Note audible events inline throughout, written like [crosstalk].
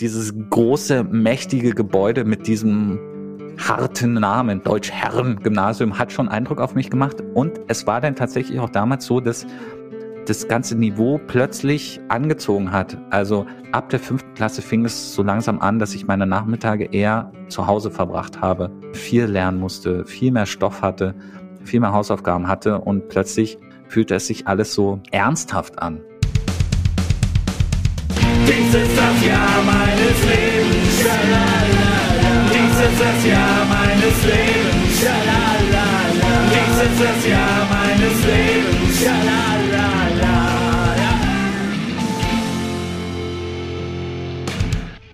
dieses große, mächtige Gebäude mit diesem harten Namen, Deutsch-Herren-Gymnasium, hat schon Eindruck auf mich gemacht. Und es war dann tatsächlich auch damals so, dass das ganze Niveau plötzlich angezogen hat. Also ab der fünften Klasse fing es so langsam an, dass ich meine Nachmittage eher zu Hause verbracht habe, viel lernen musste, viel mehr Stoff hatte, viel mehr Hausaufgaben hatte und plötzlich fühlte es sich alles so ernsthaft an. Dies ist das Jahr meines Lebens. Schalalala. Dies ist das Jahr meines Lebens. Schalalala. Dies ist das Jahr meines Lebens. Schalalala.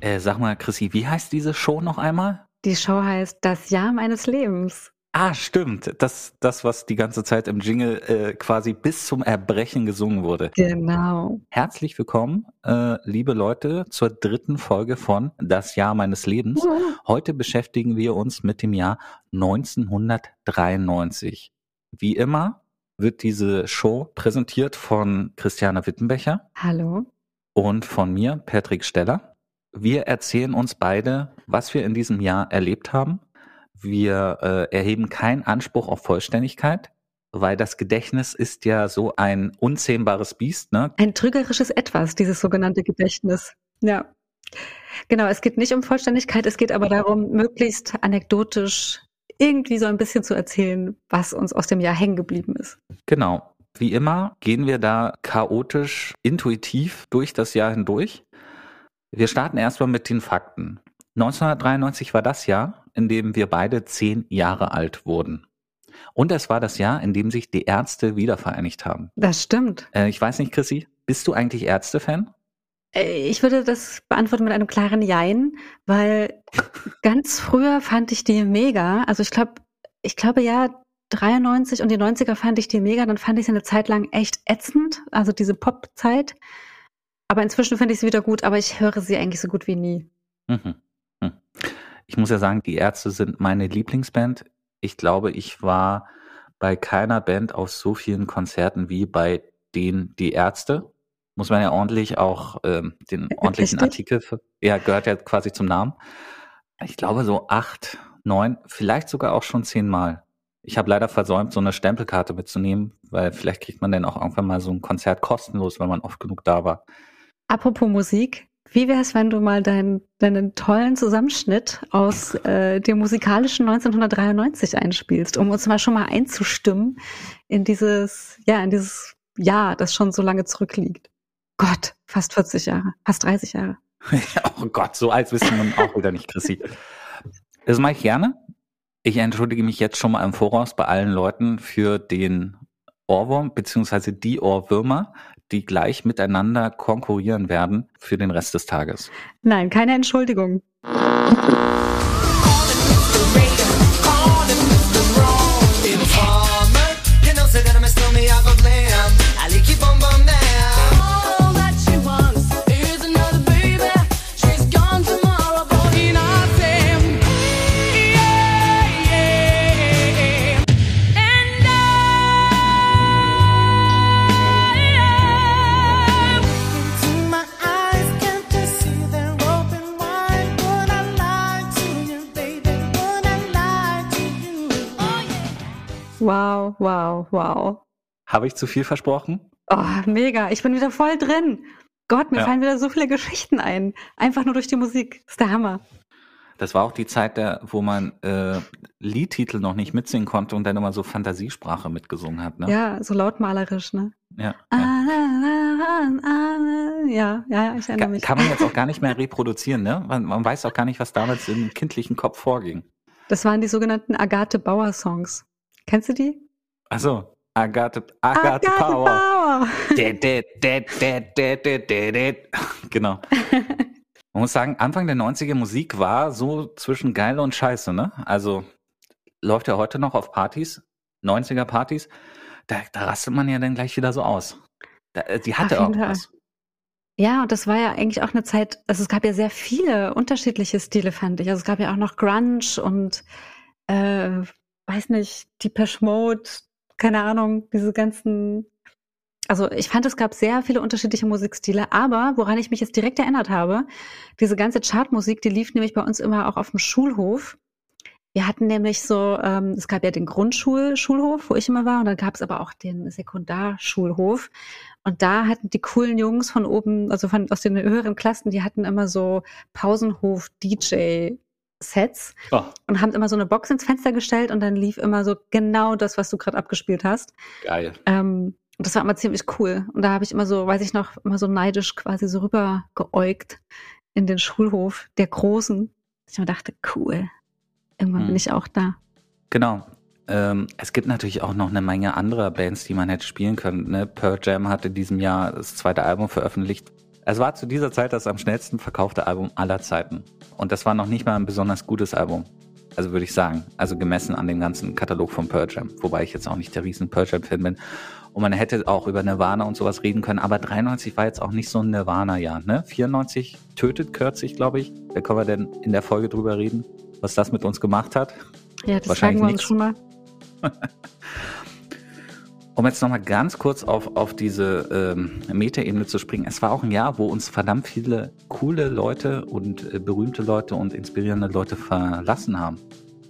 Äh, sag mal, Chrissy, wie heißt diese Show noch einmal? Die Show heißt Das Jahr meines Lebens. Ah, stimmt. Das, das, was die ganze Zeit im Jingle äh, quasi bis zum Erbrechen gesungen wurde. Genau. Herzlich willkommen, äh, liebe Leute, zur dritten Folge von Das Jahr meines Lebens. Heute beschäftigen wir uns mit dem Jahr 1993. Wie immer wird diese Show präsentiert von Christiane Wittenbecher Hallo. und von mir, Patrick Steller. Wir erzählen uns beide, was wir in diesem Jahr erlebt haben. Wir äh, erheben keinen Anspruch auf Vollständigkeit, weil das Gedächtnis ist ja so ein unzähmbares Biest. Ne? Ein trügerisches Etwas, dieses sogenannte Gedächtnis. Ja. Genau, es geht nicht um Vollständigkeit, es geht aber darum, möglichst anekdotisch irgendwie so ein bisschen zu erzählen, was uns aus dem Jahr hängen geblieben ist. Genau. Wie immer gehen wir da chaotisch, intuitiv durch das Jahr hindurch. Wir starten erstmal mit den Fakten. 1993 war das Jahr, in dem wir beide zehn Jahre alt wurden. Und es war das Jahr, in dem sich die Ärzte wiedervereinigt haben. Das stimmt. Äh, ich weiß nicht, Chrissy, bist du eigentlich Ärzte-Fan? Äh, Ich würde das beantworten mit einem klaren Jein, weil ganz früher fand ich die mega. Also ich glaube, ich glaube ja, 93 und die 90er fand ich die mega, dann fand ich sie eine Zeit lang echt ätzend, also diese Pop-Zeit. Aber inzwischen finde ich sie wieder gut, aber ich höre sie eigentlich so gut wie nie. Mhm. Ich muss ja sagen, die Ärzte sind meine Lieblingsband. Ich glaube, ich war bei keiner Band auf so vielen Konzerten wie bei den Die Ärzte. Muss man ja ordentlich auch ähm, den [laughs] ordentlichen Richtig. Artikel, für, ja, gehört ja quasi zum Namen. Ich glaube so acht, neun, vielleicht sogar auch schon zehnmal. Ich habe leider versäumt, so eine Stempelkarte mitzunehmen, weil vielleicht kriegt man dann auch irgendwann mal so ein Konzert kostenlos, wenn man oft genug da war. Apropos Musik, wie wäre es, wenn du mal deinen, deinen tollen Zusammenschnitt aus äh, dem musikalischen 1993 einspielst, um uns mal schon mal einzustimmen in dieses, ja, in dieses Jahr, das schon so lange zurückliegt. Gott, fast 40 Jahre, fast 30 Jahre. [laughs] oh Gott, so alt du nun auch wieder nicht, Chrissy. Das mache ich gerne. Ich entschuldige mich jetzt schon mal im Voraus bei allen Leuten für den Ohrwurm beziehungsweise die Ohrwürmer, die gleich miteinander konkurrieren werden für den Rest des Tages. Nein, keine Entschuldigung. Wow, wow, wow. Habe ich zu viel versprochen? Oh, mega. Ich bin wieder voll drin. Gott, mir Ja. fallen wieder so viele Geschichten ein. Einfach nur durch die Musik. Das ist der Hammer. Das war auch die Zeit, der, wo man äh, Liedtitel noch nicht mitsingen konnte und dann immer so Fantasiesprache mitgesungen hat. Ne? Ja, so lautmalerisch, ne? ja. Ah, ja. Ja, ja, ich erinnere Kann, mich. kann man jetzt auch gar nicht mehr reproduzieren, ne? Man, man weiß auch gar nicht, was damals im kindlichen Kopf vorging. Das waren die sogenannten Agathe Bauer Songs. Kennst du die? Achso, Agathe, Agathe, Power. Bauer. [laughs] Dä, dä, dä, dä, dä, dä, dä, dä. [laughs] Genau. Man muss sagen, Anfang der 90er Musik war so zwischen geil und scheiße, ne? Also läuft ja heute noch auf Partys, 90er Partys, da, da rastet man ja dann gleich wieder so aus. Da, äh, die hatte jeden irgendwas. Ja, und das war ja eigentlich auch eine Zeit, also es gab ja sehr viele unterschiedliche Stile, fand ich. Also es gab ja auch noch Grunge und äh, weiß nicht, Depeche Mode, keine Ahnung, diese ganzen Also ich fand, es gab sehr viele unterschiedliche Musikstile, aber woran ich mich jetzt direkt erinnert habe, diese ganze Chartmusik, die lief nämlich bei uns immer auch auf dem Schulhof. Wir hatten nämlich so, ähm, es gab ja den Grundschulschulhof, wo ich immer war, und dann gab es aber auch den Sekundarschulhof. Und da hatten die coolen Jungs von oben, also von aus den höheren Klassen, die hatten immer so Pausenhof-DJ-Sets Oh, und haben immer so eine Box ins Fenster gestellt und dann lief immer so genau das, was du gerade abgespielt hast. geil. Ähm, und das war immer ziemlich cool. Und da habe ich immer so, weiß ich noch, immer so neidisch quasi so rüber geäugt in den Schulhof der Großen. Ich mir dachte, cool. Irgendwann Hm. bin ich auch da. Genau. Ähm, es gibt natürlich auch noch eine Menge anderer Bands, die man hätte spielen können. Ne? Pearl Jam hat in diesem Jahr das zweite Album veröffentlicht. Es war zu dieser Zeit das am schnellsten verkaufte Album aller Zeiten. Und das war noch nicht mal ein besonders gutes Album. Also würde ich sagen. Also gemessen an dem ganzen Katalog von Pearl Jam. Wobei ich jetzt auch nicht der riesen Pearl Jam-Fan bin. Und man hätte auch über Nirvana und sowas reden können. Aber 93 war jetzt auch nicht so ein Nirvana-Jahr. Ne? 94 tötet Kürzig, glaube ich. Da können wir denn in der Folge drüber reden, was das mit uns gemacht hat. Ja, das Wahrscheinlich sagen wir uns nix. schon mal. [laughs] Um jetzt nochmal ganz kurz auf, auf diese ähm, Metaebene zu springen. Es war auch ein Jahr, wo uns verdammt viele coole Leute und äh, berühmte Leute und inspirierende Leute verlassen haben.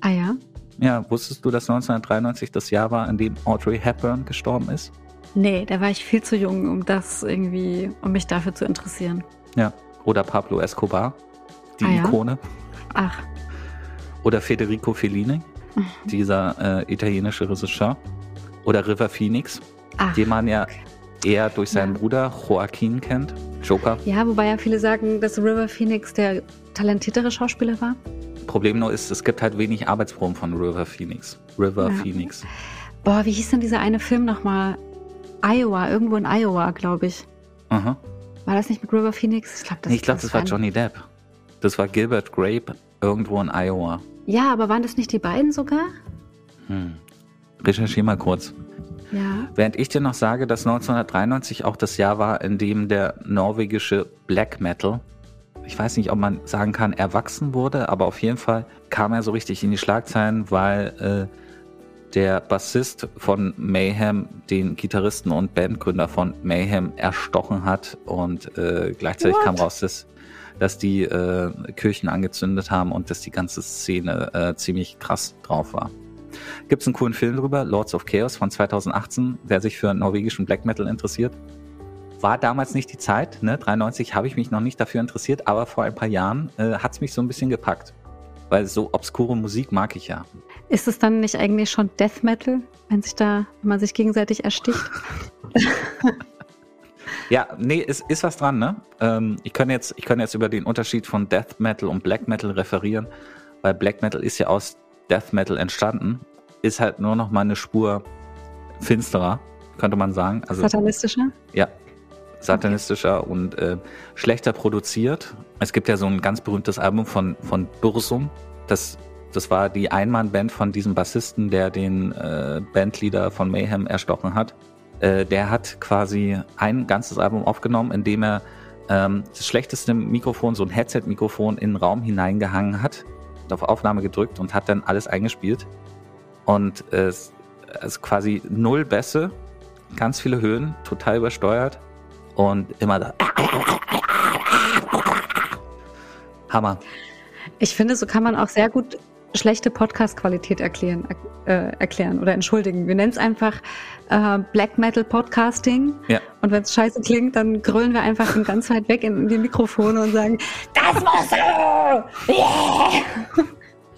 Ah ja? Ja, wusstest du, dass 1993 das Jahr war, in dem Audrey Hepburn gestorben ist? Nee, da war ich viel zu jung, um das irgendwie, um mich dafür zu interessieren. Ja. Oder Pablo Escobar, die Ah ja? Ikone. Ach, Oder Federico Fellini, Mhm. dieser äh, italienische Regisseur. Oder River Phoenix, ach. den man ja eher durch seinen Ja. Bruder Joaquin kennt. Joker. Ja, wobei ja viele sagen, dass River Phoenix der talentiertere Schauspieler war. Problem nur ist, es gibt halt wenig Arbeitsproben von River Phoenix. River Ja. Phoenix. Boah, wie hieß denn dieser eine Film nochmal? Iowa, irgendwo in Iowa, glaube ich. Aha. War das nicht mit River Phoenix? Ich glaube, das, Nee, ich glaube, das war ein- Johnny Depp. Das war Gilbert Grape irgendwo in Iowa. Ja, aber waren das nicht die beiden sogar? Hm. Recherchier mal kurz. Ja. Während ich dir noch sage, dass 1993 auch das Jahr war, in dem der norwegische Black Metal, ich weiß nicht, ob man sagen kann, erwachsen wurde, aber auf jeden Fall kam er so richtig in die Schlagzeilen, weil äh, der Bassist von Mayhem den Gitarristen und Bandgründer von Mayhem erstochen hat und äh, gleichzeitig kam raus, dass, dass die äh, Kirchen angezündet haben und dass die ganze Szene äh, ziemlich krass drauf war. Gibt es einen coolen Film drüber, Lords of Chaos von 2018, wer sich für norwegischen Black Metal interessiert. War damals nicht die Zeit, ne? 93 habe ich mich noch nicht dafür interessiert, aber vor ein paar Jahren äh, hat es mich so ein bisschen gepackt. Weil so obskure Musik mag ich ja. Ist es dann nicht eigentlich schon Death Metal, wenn sich da, wenn man sich gegenseitig ersticht? [laughs] Ja, nee, ist, ist was dran, ne? Ähm, ich kann jetzt, ich kann jetzt über den Unterschied von Death Metal und Black Metal referieren, weil Black Metal ist ja aus Death Metal entstanden, ist halt nur noch mal eine Spur finsterer, könnte man sagen. Also Satanistischer? Ja, satanistischer und äh, schlechter produziert. Es gibt ja so ein ganz berühmtes Album von, von Bursum. Das, das war die Einmannband von diesem Bassisten, der den äh, Bandleader von Mayhem erstochen hat. Äh, der hat quasi ein ganzes Album aufgenommen, in dem er ähm, das schlechteste Mikrofon, so ein Headset-Mikrofon, in den Raum hineingehangen hat, auf Aufnahme gedrückt und hat dann alles eingespielt. Und es also quasi null Bässe, ganz viele Höhen, total übersteuert und immer da. Hammer. Ich finde, so kann man auch sehr gut schlechte Podcast-Qualität erklären, äh, erklären oder entschuldigen. Wir nennen es einfach äh, Black Metal Podcasting. Ja. Und wenn es scheiße klingt, dann grölen wir einfach von ganz weit weg in, in die Mikrofone und sagen, das war so! Yeah!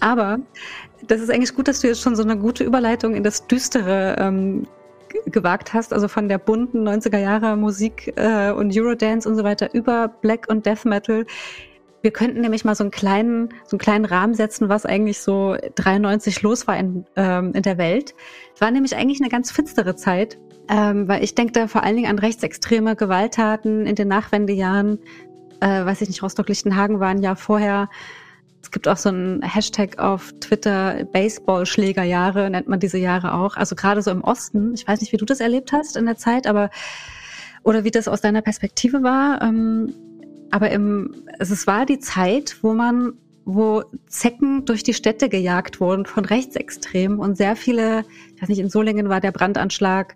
Aber das ist eigentlich gut, dass du jetzt schon so eine gute Überleitung in das Düstere ähm, gewagt hast, also von der bunten 90er Jahre Musik äh, und Eurodance und so weiter über Black und Death Metal. Wir könnten nämlich mal so einen kleinen, so einen kleinen Rahmen setzen, was eigentlich so 93 los war in, ähm, in der Welt. Es war nämlich eigentlich eine ganz finstere Zeit, ähm, weil ich denke da vor allen Dingen an rechtsextreme Gewalttaten in den Nachwendejahren. Äh, weiß ich nicht, Rostock-Lichtenhagen war ein Jahr vorher. Es gibt auch so einen Hashtag auf Twitter, Baseballschlägerjahre nennt man diese Jahre auch. Also gerade so im Osten. Ich weiß nicht, wie du das erlebt hast in der Zeit, aber oder wie das aus deiner Perspektive war. Ähm, aber im, also es war die Zeit, wo man, wo Zecken durch die Städte gejagt wurden von Rechtsextremen und sehr viele, ich weiß nicht, in Solingen war der Brandanschlag,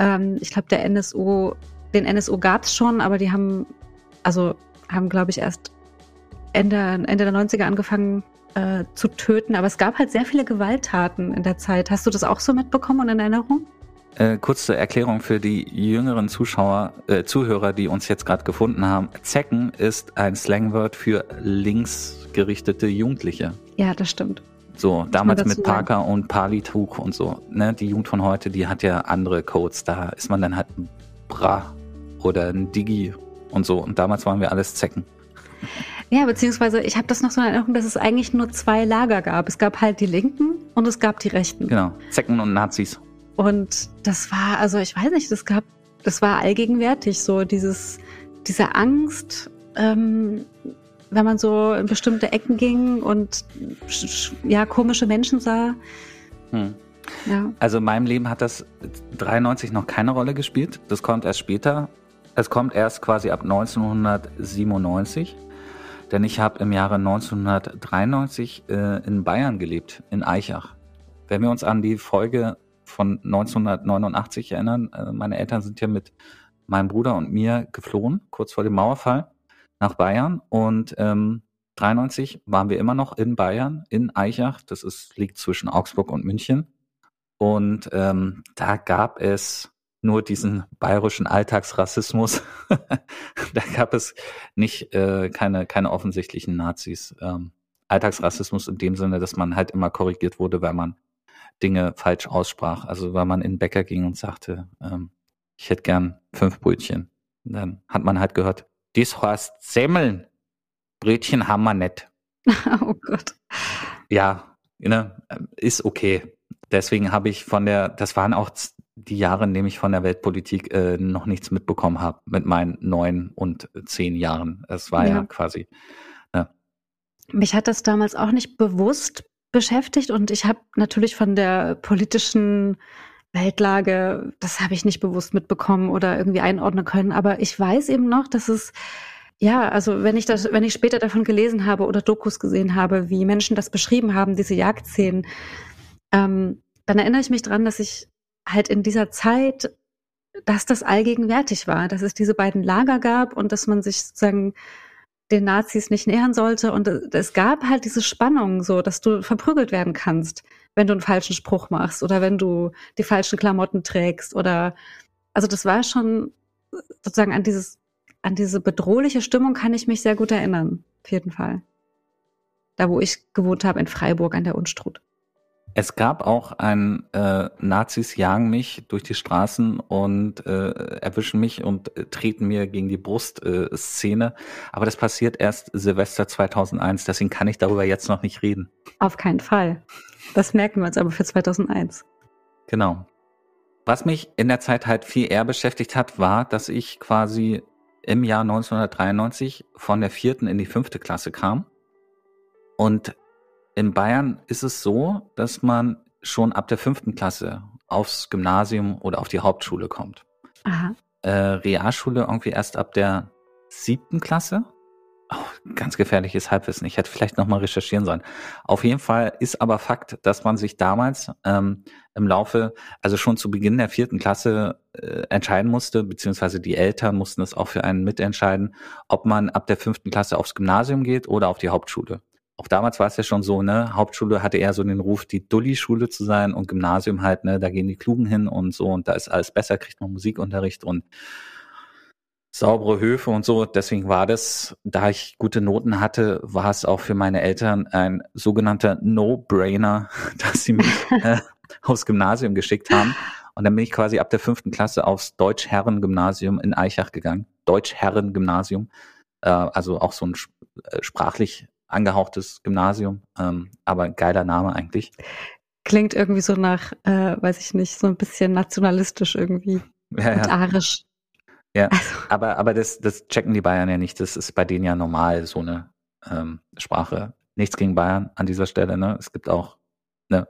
ähm, ich glaube, der NSU, den NSU gab es schon, aber die haben, also haben, glaube ich, erst Ende, Ende der 90er angefangen äh, zu töten. Aber es gab halt sehr viele Gewalttaten in der Zeit. Hast du das auch so mitbekommen und in Erinnerung? Äh, kurz zur Erklärung für die jüngeren Zuschauer, äh, Zuhörer, die uns jetzt gerade gefunden haben. Zecken ist ein Slangwort für linksgerichtete Jugendliche. Ja, das stimmt. So, damals mit Parker und Palituch und so. Ne? Die Jugend von heute, die hat ja andere Codes. Da ist man dann halt ein Bra oder ein Digi und so. Und damals waren wir alles Zecken. Ja, beziehungsweise ich habe das noch so in Erinnerung, dass es eigentlich nur zwei Lager gab. Es gab halt die Linken und es gab die Rechten. Genau. Zecken und Nazis. Und das war, also ich weiß nicht, das gab, das war allgegenwärtig, so dieses, diese Angst, ähm, wenn man so in bestimmte Ecken ging und ja, komische Menschen sah. Hm. Ja. Also in meinem Leben hat das 93 noch keine Rolle gespielt. Das kommt erst später. Es kommt erst quasi ab 1997. Denn ich habe im Jahre 1993 äh, in Bayern gelebt, in Eichach. Wenn wir uns an die Folge von 1989 erinnern, äh, meine Eltern sind ja mit meinem Bruder und mir geflohen, kurz vor dem Mauerfall, nach Bayern. Und ähm, 93 waren wir immer noch in Bayern, in Eichach. Das ist, liegt zwischen Augsburg und München. Und ähm, da gab es nur diesen bayerischen Alltagsrassismus. [laughs] da gab es nicht äh, keine, keine offensichtlichen Nazis. Ähm, Alltagsrassismus in dem Sinne, dass man halt immer korrigiert wurde, weil man Dinge falsch aussprach. Also weil man in den Bäcker ging und sagte, ähm, ich hätte gern fünf Brötchen. Und dann hat man halt gehört, dies heißt Semmeln. Brötchen haben wir nicht. [laughs] oh Gott. Ja, ne, ist okay. Deswegen habe ich von der, das waren auch die Jahre, in denen ich von der Weltpolitik äh, noch nichts mitbekommen habe, mit meinen neun und zehn Jahren. Es war ja, Ja. quasi. Mich hat das damals auch nicht bewusst beschäftigt und ich habe natürlich von der politischen Weltlage, das habe ich nicht bewusst mitbekommen oder irgendwie einordnen können, aber ich weiß eben noch, dass es ja, also wenn ich das, wenn ich später davon gelesen habe oder Dokus gesehen habe, wie Menschen das beschrieben haben, diese Jagdszenen, ähm, dann erinnere ich mich dran, dass ich halt in dieser Zeit, dass das allgegenwärtig war, dass es diese beiden Lager gab und dass man sich sozusagen den Nazis nicht nähern sollte. Und es gab halt diese Spannung, so, dass du verprügelt werden kannst, wenn du einen falschen Spruch machst oder wenn du die falschen Klamotten trägst oder, also das war schon sozusagen an dieses, an diese bedrohliche Stimmung kann ich mich sehr gut erinnern. Auf jeden Fall. Da, wo ich gewohnt habe, in Freiburg an der Unstrut. Es gab auch ein äh, Nazis jagen mich durch die Straßen und äh, erwischen mich und äh, treten mir gegen die Brust äh, Szene. Aber das passiert erst Silvester 2001, deswegen kann ich darüber jetzt noch nicht reden. Auf keinen Fall. Das merken wir uns aber für 2001. Genau. Was mich in der Zeit halt viel eher beschäftigt hat, war, dass ich quasi im Jahr 1993 von der vierten in die fünfte Klasse kam. Und in Bayern ist es so, dass man schon ab der fünften Klasse aufs Gymnasium oder auf die Hauptschule kommt. Aha. Äh, Realschule irgendwie erst ab der siebten Klasse. Oh, ganz gefährliches Halbwissen. Ich hätte vielleicht nochmal recherchieren sollen. Auf jeden Fall ist aber Fakt, dass man sich damals ähm, im Laufe, also schon zu Beginn der vierten Klasse äh, entscheiden musste, beziehungsweise die Eltern mussten es auch für einen mitentscheiden, ob man ab der fünften Klasse aufs Gymnasium geht oder auf die Hauptschule. Auch damals war es ja schon so, ne, Hauptschule hatte eher so den Ruf, die Dulli-Schule zu sein und Gymnasium halt, ne, da gehen die Klugen hin und so und da ist alles besser, kriegt man Musikunterricht und saubere Höfe und so. Deswegen war das, da ich gute Noten hatte, war es auch für meine Eltern ein sogenannter No-Brainer, [laughs] dass sie mich [laughs] äh, aufs Gymnasium geschickt haben. Und dann bin ich quasi ab der fünften Klasse aufs Deutsch-Herren-Gymnasium in Eichach gegangen. Deutsch-Herren-Gymnasium. Äh, also auch so ein äh, sprachlich angehauchtes Gymnasium. Ähm, aber geiler Name eigentlich. Klingt irgendwie so nach, äh, weiß ich nicht, so ein bisschen nationalistisch irgendwie. Ja, Und ja. arisch. Ja, Also, aber, aber das, das checken die Bayern ja nicht. Das ist bei denen ja normal, so eine ähm, Sprache. Nichts gegen Bayern an dieser Stelle, ne? Es gibt auch, ne?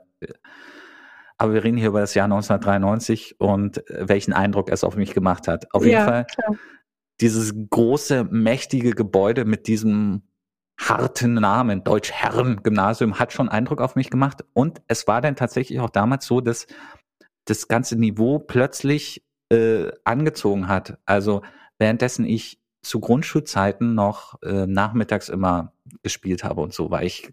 Aber wir reden hier über das Jahr 1993 und äh, welchen Eindruck es auf mich gemacht hat. Auf jeden Ja, Fall klar. dieses große, mächtige Gebäude mit diesem harten Namen, Deutsch-Herren-Gymnasium, hat schon Eindruck auf mich gemacht. Und es war dann tatsächlich auch damals so, dass das ganze Niveau plötzlich äh, angezogen hat. Also währenddessen ich zu Grundschulzeiten noch äh, nachmittags immer gespielt habe und so, weil ich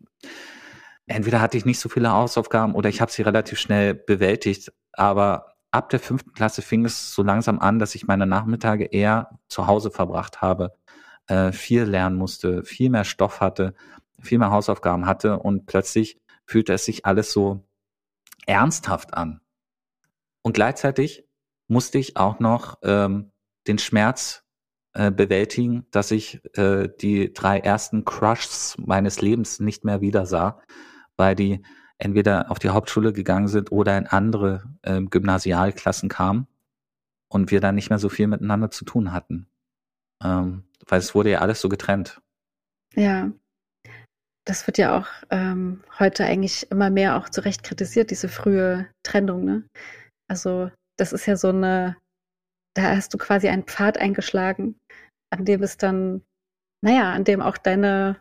entweder hatte ich nicht so viele Hausaufgaben oder ich habe sie relativ schnell bewältigt. Aber ab der fünften Klasse fing es so langsam an, dass ich meine Nachmittage eher zu Hause verbracht habe, äh, viel lernen musste, viel mehr Stoff hatte, viel mehr Hausaufgaben hatte und plötzlich fühlte es sich alles so ernsthaft an. Und gleichzeitig musste ich auch noch ähm, den Schmerz äh, bewältigen, dass ich äh, die drei ersten Crushs meines Lebens nicht mehr wieder sah, weil die entweder auf die Hauptschule gegangen sind oder in andere äh, Gymnasialklassen kamen und wir dann nicht mehr so viel miteinander zu tun hatten. Ähm, weil es wurde ja alles so getrennt. Ja. Das wird ja auch ähm, heute eigentlich immer mehr auch zu Recht kritisiert, diese frühe Trennung, ne? Also, das ist ja so eine, da hast du quasi einen Pfad eingeschlagen, an dem es dann, naja, an dem auch deine,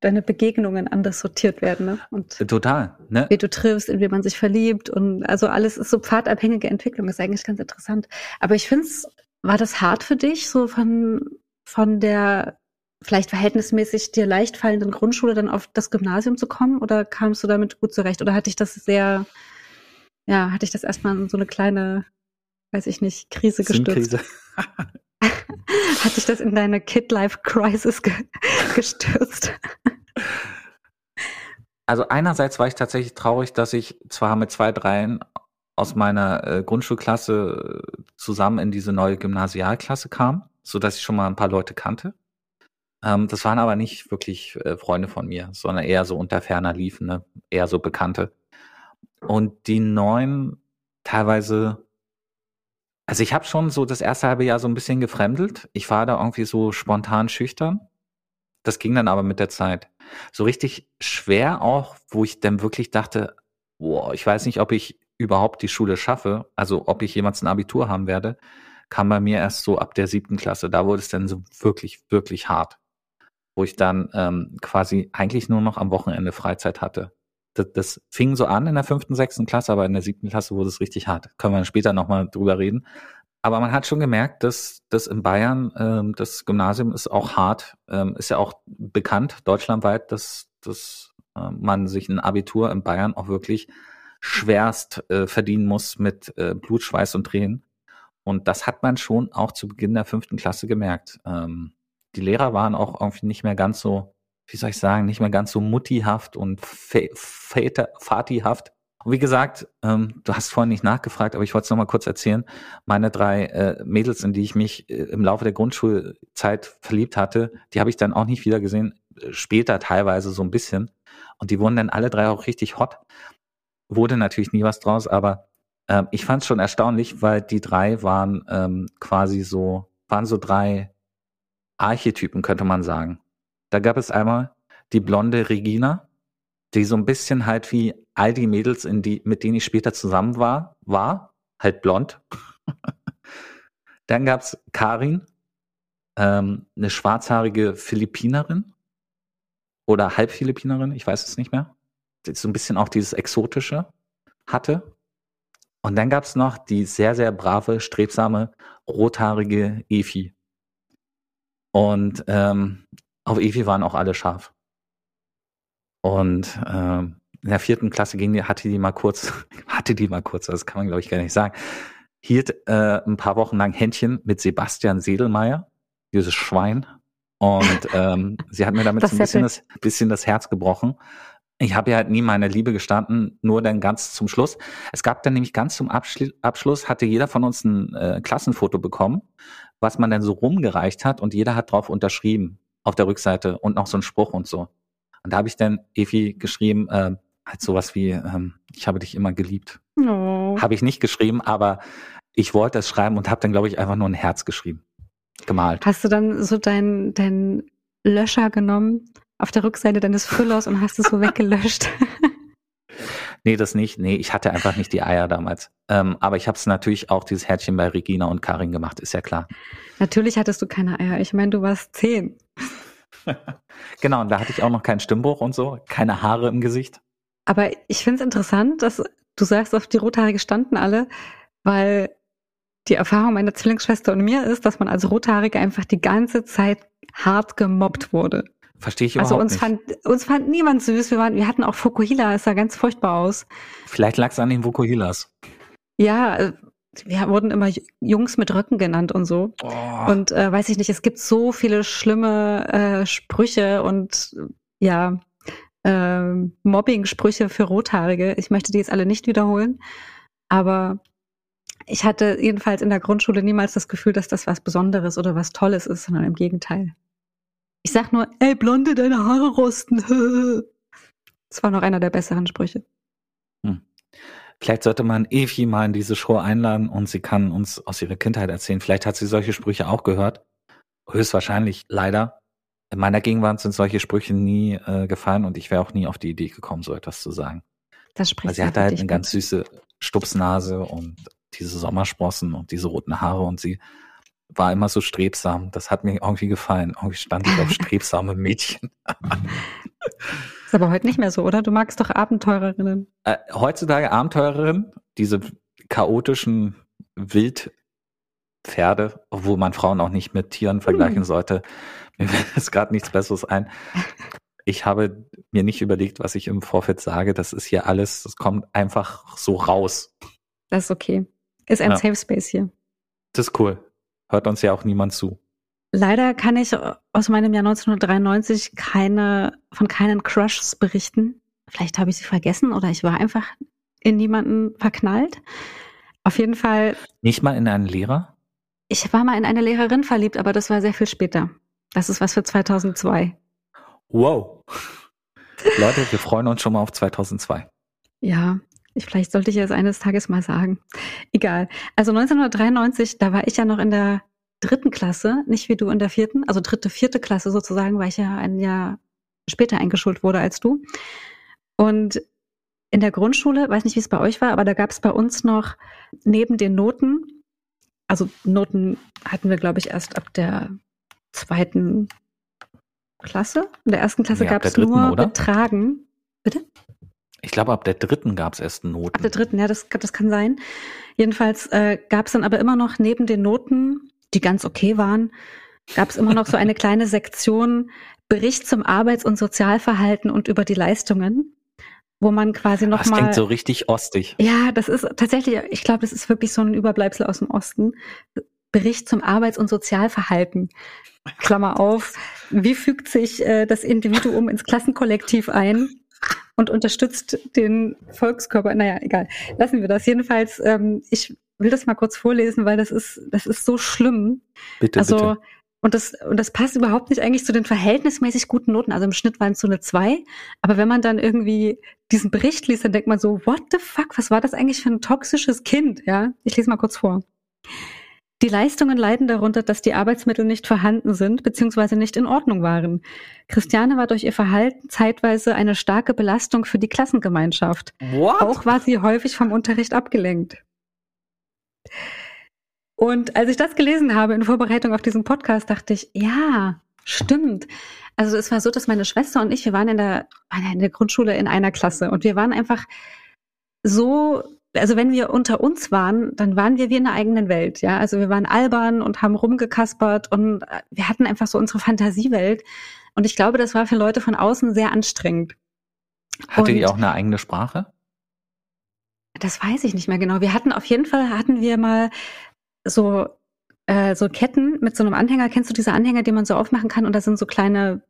deine Begegnungen anders sortiert werden, ne? Und Total, ne? wie du triffst, in wie man sich verliebt und also alles ist so pfadabhängige Entwicklung, ist eigentlich ganz interessant. Aber ich finde es, war das hart für dich, so von, von der vielleicht verhältnismäßig dir leicht fallenden Grundschule dann auf das Gymnasium zu kommen oder kamst du damit gut zurecht oder hatte ich das sehr, ja, hatte ich das erstmal in so eine kleine, weiß ich nicht, Krise gestürzt? [laughs] Hat dich das in deine Kid-Life-Crisis ge gestürzt? Also einerseits war ich tatsächlich traurig, dass ich zwar mit zwei Dreien aus meiner äh, Grundschulklasse zusammen in diese neue Gymnasialklasse kam, so dass ich schon mal ein paar Leute kannte. Ähm, das waren aber nicht wirklich äh, Freunde von mir, sondern eher so unter ferner liefen, ne? eher so Bekannte. Und die neuen teilweise, also ich habe schon so das erste halbe Jahr so ein bisschen gefremdelt. Ich war da irgendwie so spontan schüchtern. Das ging dann aber mit der Zeit. So richtig schwer auch, wo ich dann wirklich dachte, boah, ich weiß nicht, ob ich überhaupt die Schule schaffe, also ob ich jemals ein Abitur haben werde, kam bei mir erst so ab der siebten Klasse. Da wurde es dann so wirklich, wirklich hart. Wo ich dann ähm, quasi eigentlich nur noch am Wochenende Freizeit hatte. Das, das fing so an in der fünften, sechsten Klasse, aber in der siebten Klasse wurde es richtig hart. Können wir später nochmal drüber reden. Aber man hat schon gemerkt, dass dass in Bayern ähm, das Gymnasium ist auch hart, ähm, ist ja auch bekannt deutschlandweit, dass dass äh, man sich ein Abitur in Bayern auch wirklich schwerst äh, verdienen muss mit äh, Blut, Schweiß und Tränen. Und das hat man schon auch zu Beginn der fünften Klasse gemerkt. Ähm, die Lehrer waren auch irgendwie nicht mehr ganz so, wie soll ich sagen, nicht mehr ganz so muttihaft und väter, fatihaft. Und wie gesagt, ähm, du hast vorhin nicht nachgefragt, aber ich wollte es nochmal kurz erzählen. Meine drei äh, Mädels, in die ich mich äh, im Laufe der Grundschulzeit verliebt hatte, die habe ich dann auch nicht wieder gesehen. Äh, Später teilweise so ein bisschen. Und die wurden dann alle drei auch richtig hot. Wurde natürlich nie was draus, aber ähm, ich fand es schon erstaunlich, weil die drei waren ähm, quasi so, waren so drei Archetypen, könnte man sagen. Da gab es einmal die blonde Regina, die so ein bisschen halt wie all die Mädels, in die, mit denen ich später zusammen war, war, halt blond. [laughs] Dann gab's Karin, ähm, eine schwarzhaarige Philippinerin oder Halbphilippinerin, ich weiß es nicht mehr. Die so ein bisschen auch dieses Exotische hatte. Und dann gab's noch die sehr, sehr brave, strebsame, rothaarige Efi. Und ähm, auf Evi waren auch alle scharf. Und ähm, in der vierten Klasse ging die, hatte die mal kurz, [laughs] hatte die mal kurz, das kann man glaube ich gar nicht sagen, hielt äh, ein paar Wochen lang Händchen mit Sebastian Sedelmeier, dieses Schwein. Und ähm, sie hat mir damit so ein bisschen das, bisschen das Herz gebrochen. Ich habe ja halt nie meine Liebe gestanden, nur dann ganz zum Schluss. Es gab dann nämlich ganz zum Abschli Abschluss, hatte jeder von uns ein äh, Klassenfoto bekommen, was man dann so rumgereicht hat und jeder hat drauf unterschrieben auf der Rückseite und noch so ein Spruch und so. Und da habe ich dann Evi geschrieben, äh, halt sowas wie, ähm, ich habe dich immer geliebt. Oh. Habe ich nicht geschrieben, aber ich wollte es schreiben und habe dann, glaube ich, einfach nur ein Herz geschrieben. Gemalt. Hast du dann so deinen dein Löscher genommen auf der Rückseite deines Füllers und hast es so weggelöscht? [laughs] Nee, das nicht. Nee, ich hatte einfach nicht die Eier damals. Ähm, aber ich habe es natürlich auch dieses Herzchen bei Regina und Karin gemacht, ist ja klar. Natürlich hattest du keine Eier. Ich meine, du warst zehn. [laughs] Genau, und da hatte ich auch noch keinen Stimmbruch und so, keine Haare im Gesicht. Aber ich finde es interessant, dass du sagst, auf die Rothaarige standen alle, weil die Erfahrung meiner Zwillingsschwester und mir ist, dass man als Rothaarige einfach die ganze Zeit hart gemobbt wurde. Verstehe ich Also überhaupt uns nicht. fand, uns fand niemand süß. Wir waren, wir hatten auch Fukuhila, es sah ganz furchtbar aus. Vielleicht lag es an den Vokuhilas. Ja, äh, wir wurden immer Jungs mit Röcken genannt und so. Oh, Und äh, weiß ich nicht, es gibt so viele schlimme äh, Sprüche und äh, ja, äh, Mobbing-Sprüche für Rothaarige. Ich möchte die jetzt alle nicht wiederholen, aber ich hatte jedenfalls in der Grundschule niemals das Gefühl, dass das was Besonderes oder was Tolles ist, sondern im Gegenteil. Ich sag nur, ey, Blonde, deine Haare rosten. [laughs] Das war noch einer der besseren Sprüche. Vielleicht sollte man Evi mal in diese Show einladen und sie kann uns aus ihrer Kindheit erzählen. Vielleicht hat sie solche Sprüche auch gehört. Höchstwahrscheinlich, leider. In meiner Gegenwart sind solche Sprüche nie äh, gefallen und ich wäre auch nie auf die Idee gekommen, so etwas zu sagen. Das spricht Weil sie hatte halt eine ganz süße Stupsnase und diese Sommersprossen und diese roten Haare und sie war immer so strebsam. Das hat mir irgendwie gefallen. Irgendwie stand ich auf [laughs] strebsame Mädchen. Ist aber heute nicht mehr so, oder? Du magst doch Abenteurerinnen. Äh, heutzutage Abenteurerin, diese chaotischen Wildpferde, obwohl man Frauen auch nicht mit Tieren vergleichen Hm. sollte. Mir [laughs] fällt jetzt gerade nichts Besseres ein. Ich habe mir nicht überlegt, was ich im Vorfeld sage. Das ist hier alles, das kommt einfach so raus. Das ist okay. Ist ein Ja. Safe Space hier. Das ist cool. Hört uns ja auch niemand zu. Leider kann ich aus meinem Jahr 1993 keine, von keinen Crushs berichten. Vielleicht habe ich sie vergessen oder ich war einfach in niemanden verknallt. Auf jeden Fall, Nicht mal in einen Lehrer? ich war mal in eine Lehrerin verliebt, aber das war sehr viel später. Das ist was für 2002. Wow. [laughs] Leute, wir freuen uns schon mal auf 2002. Ja, ich, vielleicht sollte ich es eines Tages mal sagen. Egal. Also 1993, da war ich ja noch in der dritten Klasse, nicht wie du in der vierten, also dritte, vierte Klasse sozusagen, weil ich ja ein Jahr später eingeschult wurde als du. Und in der Grundschule, weiß nicht, wie es bei euch war, aber da gab es bei uns noch neben den Noten, also Noten hatten wir, glaube ich, erst ab der zweiten Klasse. In der ersten Klasse ab gab es nur oder? Betragen. Bitte? Ich glaube, ab der dritten gab es erst Noten. Ab der dritten, ja, das, das kann sein. Jedenfalls äh, gab es dann aber immer noch neben den Noten, die ganz okay waren, gab es immer noch so eine [laughs] kleine Sektion Bericht zum Arbeits- und Sozialverhalten und über die Leistungen, wo man quasi das nochmal. klingt so richtig ostig. Ja, das ist tatsächlich, ich glaube, das ist wirklich so ein Überbleibsel aus dem Osten. Bericht zum Arbeits- und Sozialverhalten. Klammer auf. Wie fügt sich äh, das Individuum ins Klassenkollektiv ein und unterstützt den Volkskörper? Naja, egal. Lassen wir das. Jedenfalls, ähm, ich will das mal kurz vorlesen, weil das ist, das ist so schlimm. Bitte, Also, bitte. und das, und das passt überhaupt nicht eigentlich zu den verhältnismäßig guten Noten. Also im Schnitt waren es so eine zwei. Aber wenn man dann irgendwie diesen Bericht liest, dann denkt man so, what the fuck, was war das eigentlich für ein toxisches Kind? Ja, ich lese mal kurz vor. Die Leistungen leiden darunter, dass die Arbeitsmittel nicht vorhanden sind bzw. nicht in Ordnung waren. Christiane war durch ihr Verhalten zeitweise eine starke Belastung für die Klassengemeinschaft. What? Auch war sie häufig vom Unterricht abgelenkt. Und als ich das gelesen habe in Vorbereitung auf diesen Podcast, dachte ich, ja, stimmt. Also es war so, dass meine Schwester und ich, wir waren in der, waren in der Grundschule in einer Klasse und wir waren einfach so, also wenn wir unter uns waren, dann waren wir wie in einer eigenen Welt, ja. Also wir waren albern und haben rumgekaspert und äh, wir hatten einfach so unsere Fantasiewelt. Und ich glaube, das war für Leute von außen sehr anstrengend. Hatte die und- auch eine eigene Sprache? Das weiß ich nicht mehr genau. Wir hatten auf jeden Fall, hatten wir mal so, äh, so Ketten mit so einem Anhänger. Kennst du diese Anhänger, die man so aufmachen kann und da sind so kleine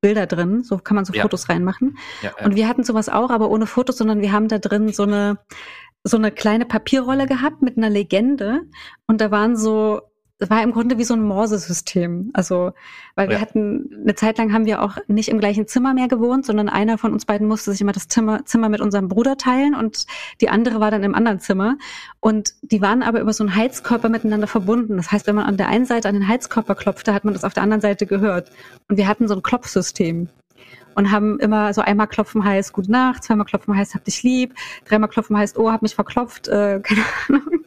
Bilder drin? So kann man so Ja. Fotos reinmachen. Ja, Und wir hatten sowas auch, aber ohne Fotos, sondern wir haben da drin so eine, so eine kleine Papierrolle gehabt mit einer Legende. Und da waren so, es war im Grunde wie so ein Morse-System. Also, weil wir Ja. hatten, eine Zeit lang haben wir auch nicht im gleichen Zimmer mehr gewohnt, sondern einer von uns beiden musste sich immer das Zimmer, Zimmer mit unserem Bruder teilen und die andere war dann im anderen Zimmer. Und die waren aber über so einen Heizkörper miteinander verbunden. Das heißt, wenn man an der einen Seite an den Heizkörper klopfte, hat man das auf der anderen Seite gehört. Und wir hatten so ein Klopfsystem und haben immer so einmal klopfen heißt Gute Nacht, zweimal klopfen heißt Hab dich lieb, dreimal klopfen heißt Oh, hab mich verklopft, äh, [laughs] keine Ahnung.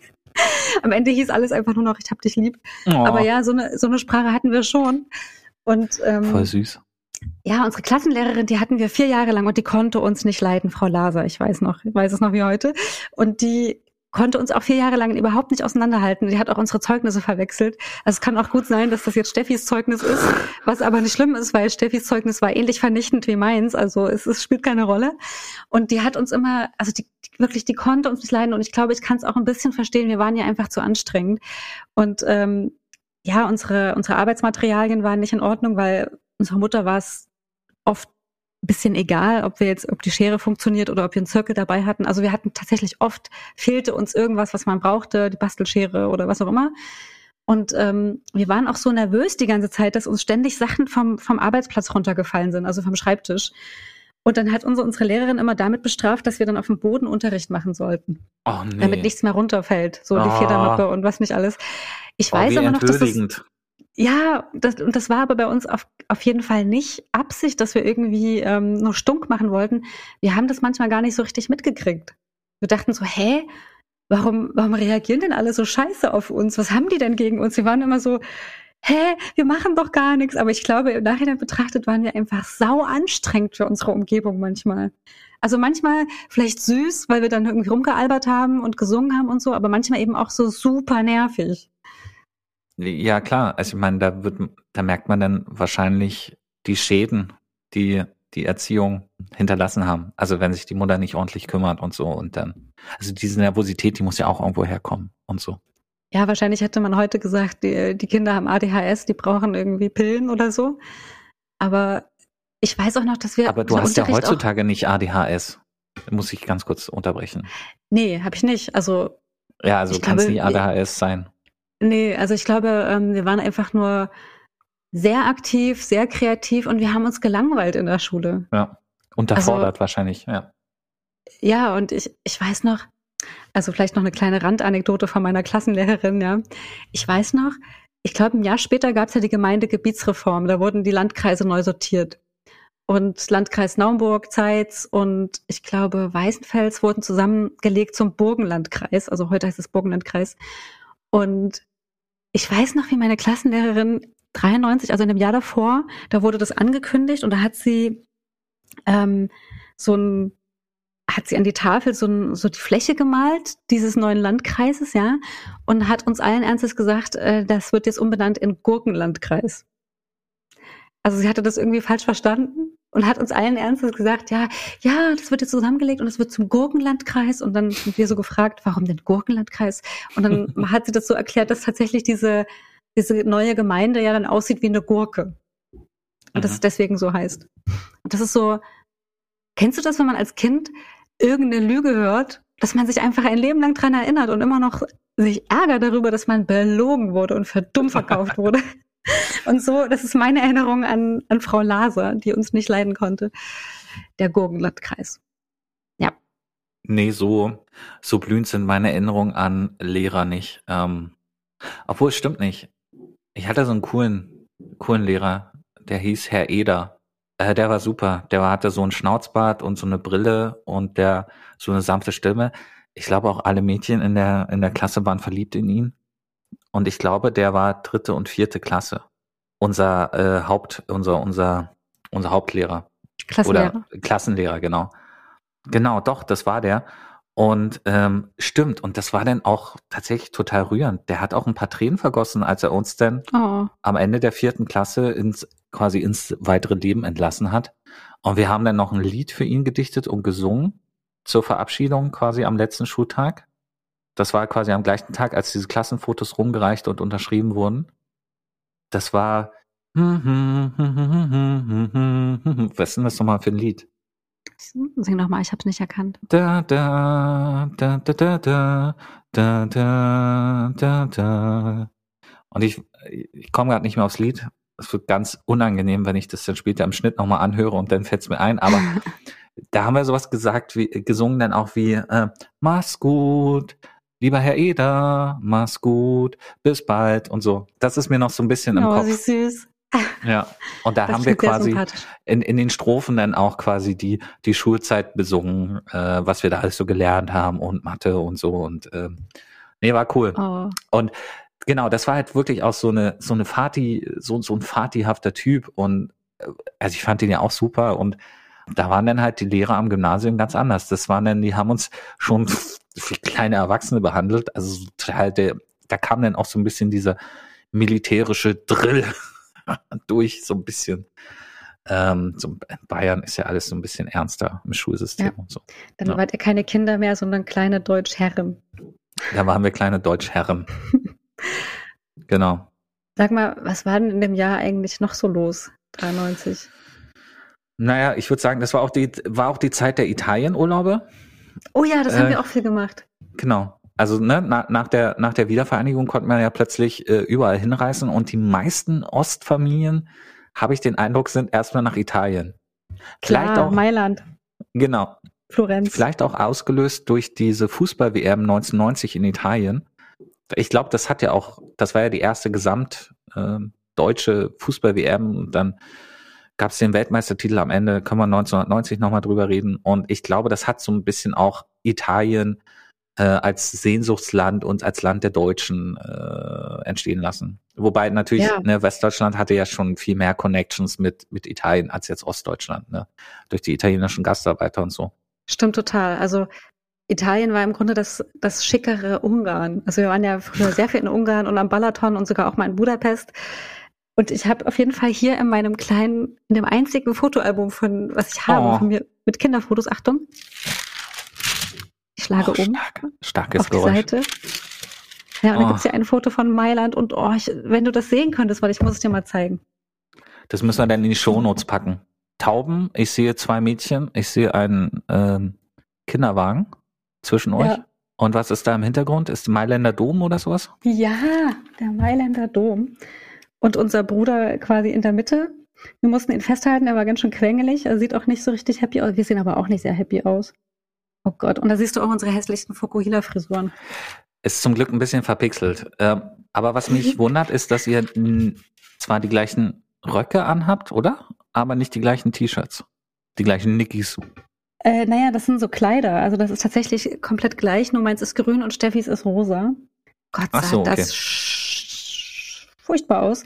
Am Ende hieß alles einfach nur noch Ich hab dich lieb. Oh, Aber ja, so eine, so eine Sprache hatten wir schon. Und ähm, Voll süß. ja, unsere Klassenlehrerin, die hatten wir vier Jahre lang und die konnte uns nicht leiden, Frau Laser, ich weiß noch, ich weiß es noch wie heute. Und die, konnte uns auch vier Jahre lang überhaupt nicht auseinanderhalten. Die hat auch unsere Zeugnisse verwechselt. Also es kann auch gut sein, dass das jetzt Steffis Zeugnis ist, was aber nicht schlimm ist, weil Steffis Zeugnis war ähnlich vernichtend wie meins. Also es, es spielt keine Rolle. Und die hat uns immer, also die, die wirklich, die konnte uns nicht leiden. Und ich glaube, ich kann es auch ein bisschen verstehen. Wir waren ja einfach zu anstrengend. Und ähm, ja, unsere, unsere Arbeitsmaterialien waren nicht in Ordnung, weil unserer Mutter war es oft bisschen egal, ob wir jetzt, ob die Schere funktioniert oder ob wir einen Zirkel dabei hatten. Also wir hatten tatsächlich oft, fehlte uns irgendwas, was man brauchte, die Bastelschere oder was auch immer. Und ähm, wir waren auch so nervös die ganze Zeit, dass uns ständig Sachen vom, vom Arbeitsplatz runtergefallen sind, also vom Schreibtisch. Und dann hat unsere, unsere Lehrerin immer damit bestraft, dass wir dann auf dem Boden Unterricht machen sollten, Oh nee. damit nichts mehr runterfällt, so die Ah. Federmappe und was nicht alles. Ich oh, weiß aber noch, dass das. Ja, das, und das war aber bei uns auf, auf jeden Fall nicht Absicht, dass wir irgendwie ähm, nur stunk machen wollten. Wir haben das manchmal gar nicht so richtig mitgekriegt. Wir dachten so, hä, warum, warum reagieren denn alle so scheiße auf uns? Was haben die denn gegen uns? Wir waren immer so, hä, wir machen doch gar nichts. Aber ich glaube, im Nachhinein betrachtet waren wir einfach sau anstrengend für unsere Umgebung manchmal. Also manchmal vielleicht süß, weil wir dann irgendwie rumgealbert haben und gesungen haben und so, aber manchmal eben auch so super nervig. Ja, klar. Also ich meine, da wird, da merkt man dann wahrscheinlich die Schäden, die die Erziehung hinterlassen haben. Also wenn sich die Mutter nicht ordentlich kümmert und so und dann, also diese Nervosität, die muss ja auch irgendwo herkommen und so. Ja, wahrscheinlich hätte man heute gesagt, die, die Kinder haben ADHS, die brauchen irgendwie Pillen oder so. Aber ich weiß auch noch, dass wir. Aber du hast ja Unterricht heutzutage nicht ADHS. Muss ich ganz kurz unterbrechen. Nee, habe ich nicht. Also, Ja, also kann es nie ADHS sein. Nee, also ich glaube, ähm, wir waren einfach nur sehr aktiv, sehr kreativ und wir haben uns gelangweilt in der Schule. Ja. Unterfordert wahrscheinlich, ja. Ja, und ich, ich weiß noch, also vielleicht noch eine kleine Randanekdote von meiner Klassenlehrerin, ja. Ich weiß noch, ich glaube, ein Jahr später gab es ja die Gemeindegebietsreform, da wurden die Landkreise neu sortiert. Und Landkreis Naumburg, Zeitz und ich glaube Weißenfels wurden zusammengelegt zum Burgenlandkreis, also heute heißt es Burgenlandkreis. Und ich weiß noch, wie meine Klassenlehrerin 93, also in dem Jahr davor, da wurde das angekündigt und da hat sie ähm, so ein hat sie an die Tafel so, ein, so die Fläche gemalt dieses neuen Landkreises, ja, und hat uns allen Ernstes gesagt, äh, das wird jetzt umbenannt in Gurkenlandkreis. Also sie hatte das irgendwie falsch verstanden und hat uns allen Ernstes gesagt, ja, ja, das wird jetzt zusammengelegt und es wird zum Gurkenlandkreis. Und dann sind wir so gefragt, warum denn Gurkenlandkreis? Und dann [laughs] hat sie das so erklärt, dass tatsächlich diese, diese neue Gemeinde ja dann aussieht wie eine Gurke. Und dass Mhm. es deswegen so heißt. Und das ist so, kennst du das, wenn man als Kind irgendeine Lüge hört, dass man sich einfach ein Leben lang dran erinnert und immer noch sich ärgert darüber, dass man belogen wurde und für dumm verkauft wurde? [laughs] Und so, das ist meine Erinnerung an, an Frau Laser, die uns nicht leiden konnte. Der Gurkenlandkreis. Nee, so, so blühend sind meine Erinnerungen an Lehrer nicht. Ähm, obwohl, es stimmt nicht. Ich hatte so einen coolen, coolen Lehrer, der hieß Herr Eder. Äh, der war super. Der hatte so einen Schnauzbart und so eine Brille und der so eine sanfte Stimme. Ich glaube auch alle Mädchen in der, in der Klasse waren verliebt in ihn. Und ich glaube, der war dritte und vierte Klasse. Unser äh, Haupt, unser, unser, unser Hauptlehrer. Klassenlehrer. Oder Klassenlehrer, genau. Genau, doch, das war der. Und ähm, stimmt, und das war dann auch tatsächlich total rührend. Der hat auch ein paar Tränen vergossen, als er uns dann Oh, am Ende der vierten Klasse ins quasi ins weitere Leben entlassen hat. Und wir haben dann noch ein Lied für ihn gedichtet und gesungen zur Verabschiedung quasi am letzten Schultag. Das war quasi am gleichen Tag, als diese Klassenfotos rumgereicht und unterschrieben wurden. Das war was ist denn das nochmal für ein Lied? sing noch mal, ich hab's nicht erkannt. Da, da, da, da, da, da, da, da, da, da. Und ich, ich komme gerade nicht mehr aufs Lied. Es wird ganz unangenehm, wenn ich das dann später im Schnitt nochmal anhöre und dann fällt's mir ein. Aber da haben wir sowas gesagt, wie gesungen dann auch wie äh, Mach's gut, lieber Herr Eder, mach's gut, bis bald und so. Das ist mir noch so ein bisschen im oh, Kopf. wie süß. [laughs] Ja. Und da Das haben wir quasi in, in den Strophen dann auch quasi die, die Schulzeit besungen, äh, was wir da alles so gelernt haben und Mathe und so und ähm, nee, war cool. Oh. Und genau, das war halt wirklich auch so eine, so eine Fati, so, so ein fatihafter Typ und äh, also ich fand ihn ja auch super und Da waren dann halt die Lehrer am Gymnasium ganz anders. Das waren dann, die haben uns schon wie kleine Erwachsene behandelt. Also so total der, da kam dann auch so ein bisschen dieser militärische Drill [laughs] durch, so ein bisschen. Ähm, so in Bayern ist ja alles so ein bisschen ernster im Schulsystem Ja. und so. Dann Ja. wart ihr keine Kinder mehr, sondern kleine Deutschherren. Da waren wir kleine Deutschherren. [laughs] genau. Sag mal, was war denn in dem Jahr eigentlich noch so los? 93. Naja, ich würde sagen, das war auch die, war auch die Zeit der Italienurlaube. Oh ja, das haben Äh, wir auch viel gemacht. Genau. Also ne, na, nach, der, nach der Wiedervereinigung konnte man ja plötzlich äh, überall hinreisen und die meisten Ostfamilien, habe ich den Eindruck, sind erstmal nach Italien. Vielleicht Klar, auch, Mailand, genau, Florenz. vielleicht auch ausgelöst durch diese Fußball-WM 1990 in Italien. Ich glaube, das hat ja auch, das war ja die erste gesamt äh, deutsche Fußball-WM und dann gab es den Weltmeistertitel am Ende, können wir 1990 nochmal drüber reden. Und ich glaube, das hat so ein bisschen auch Italien äh, als Sehnsuchtsland und als Land der Deutschen äh, entstehen lassen. Wobei natürlich, Ja. ne, Westdeutschland hatte ja schon viel mehr Connections mit, mit Italien als jetzt Ostdeutschland, ne? Durch die italienischen Gastarbeiter und so. Stimmt total. Also Italien war im Grunde das, das schickere Ungarn. Also wir waren ja früher sehr viel in Ungarn und am Balaton und sogar auch mal in Budapest. Und ich habe auf jeden Fall hier in meinem kleinen, in dem einzigen Fotoalbum von, was ich habe, Oh. von mir mit Kinderfotos, Achtung. Ich schlage Oh, um stark, starkes auf Geräusch. Seite. Ja, und dann Oh. gibt's hier ein Foto von Mailand und oh, ich, wenn du das sehen könntest, weil ich muss es dir mal zeigen. Das müssen wir dann in die Shownotes packen. Tauben, ich sehe zwei Mädchen, ich sehe einen ähm, Kinderwagen zwischen euch. Ja. Und was ist da im Hintergrund? Ist Mailänder Dom oder sowas? Ja, der Mailänder Dom. Und unser Bruder quasi in der Mitte. Wir mussten ihn festhalten, er war ganz schön quengelig. Er sieht auch nicht so richtig happy aus. Wir sehen aber auch nicht sehr happy aus. Oh Gott. Und da siehst du auch unsere hässlichsten Fukuhila-Frisuren. Ist zum Glück ein bisschen verpixelt. Ähm, aber was mich wundert, ist, dass ihr zwar die gleichen Röcke anhabt, oder? Aber nicht die gleichen T-Shirts. Die gleichen Nickys. Äh, naja, das sind so Kleider. Also das ist tatsächlich komplett gleich. Nur meins ist grün und Steffis ist rosa. Gott Ach sah so, okay. das furchtbar aus.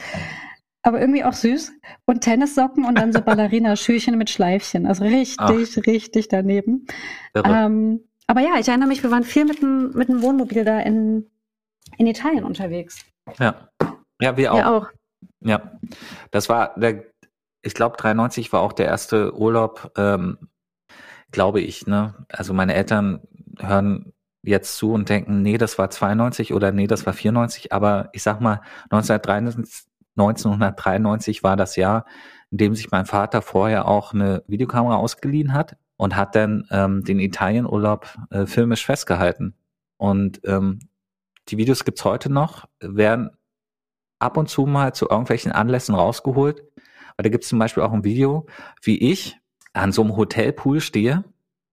Aber irgendwie auch süß. Und Tennissocken und dann so [laughs] Ballerina-Schüchen mit Schleifchen. Also richtig, richtig daneben. Ähm, aber ja, ich erinnere mich, wir waren viel mit dem, mit dem Wohnmobil da in, in Italien unterwegs. ja. Ja, wir auch. Ja, auch. Ja, das war der, ich glaube 93 war auch der erste Urlaub, ähm, glaube ich, ne? Also meine Eltern hören jetzt zu und denken, nee, das war 92 oder nee, das war 94, aber ich sag mal 1993, 1993 war das Jahr, in dem sich mein Vater vorher auch eine Videokamera ausgeliehen hat und hat dann ähm, den Italienurlaub äh, filmisch festgehalten. Und ähm, die Videos gibt's heute noch, werden ab und zu mal zu irgendwelchen Anlässen rausgeholt. Weil da gibt's zum Beispiel auch ein Video, wie ich an so einem Hotelpool stehe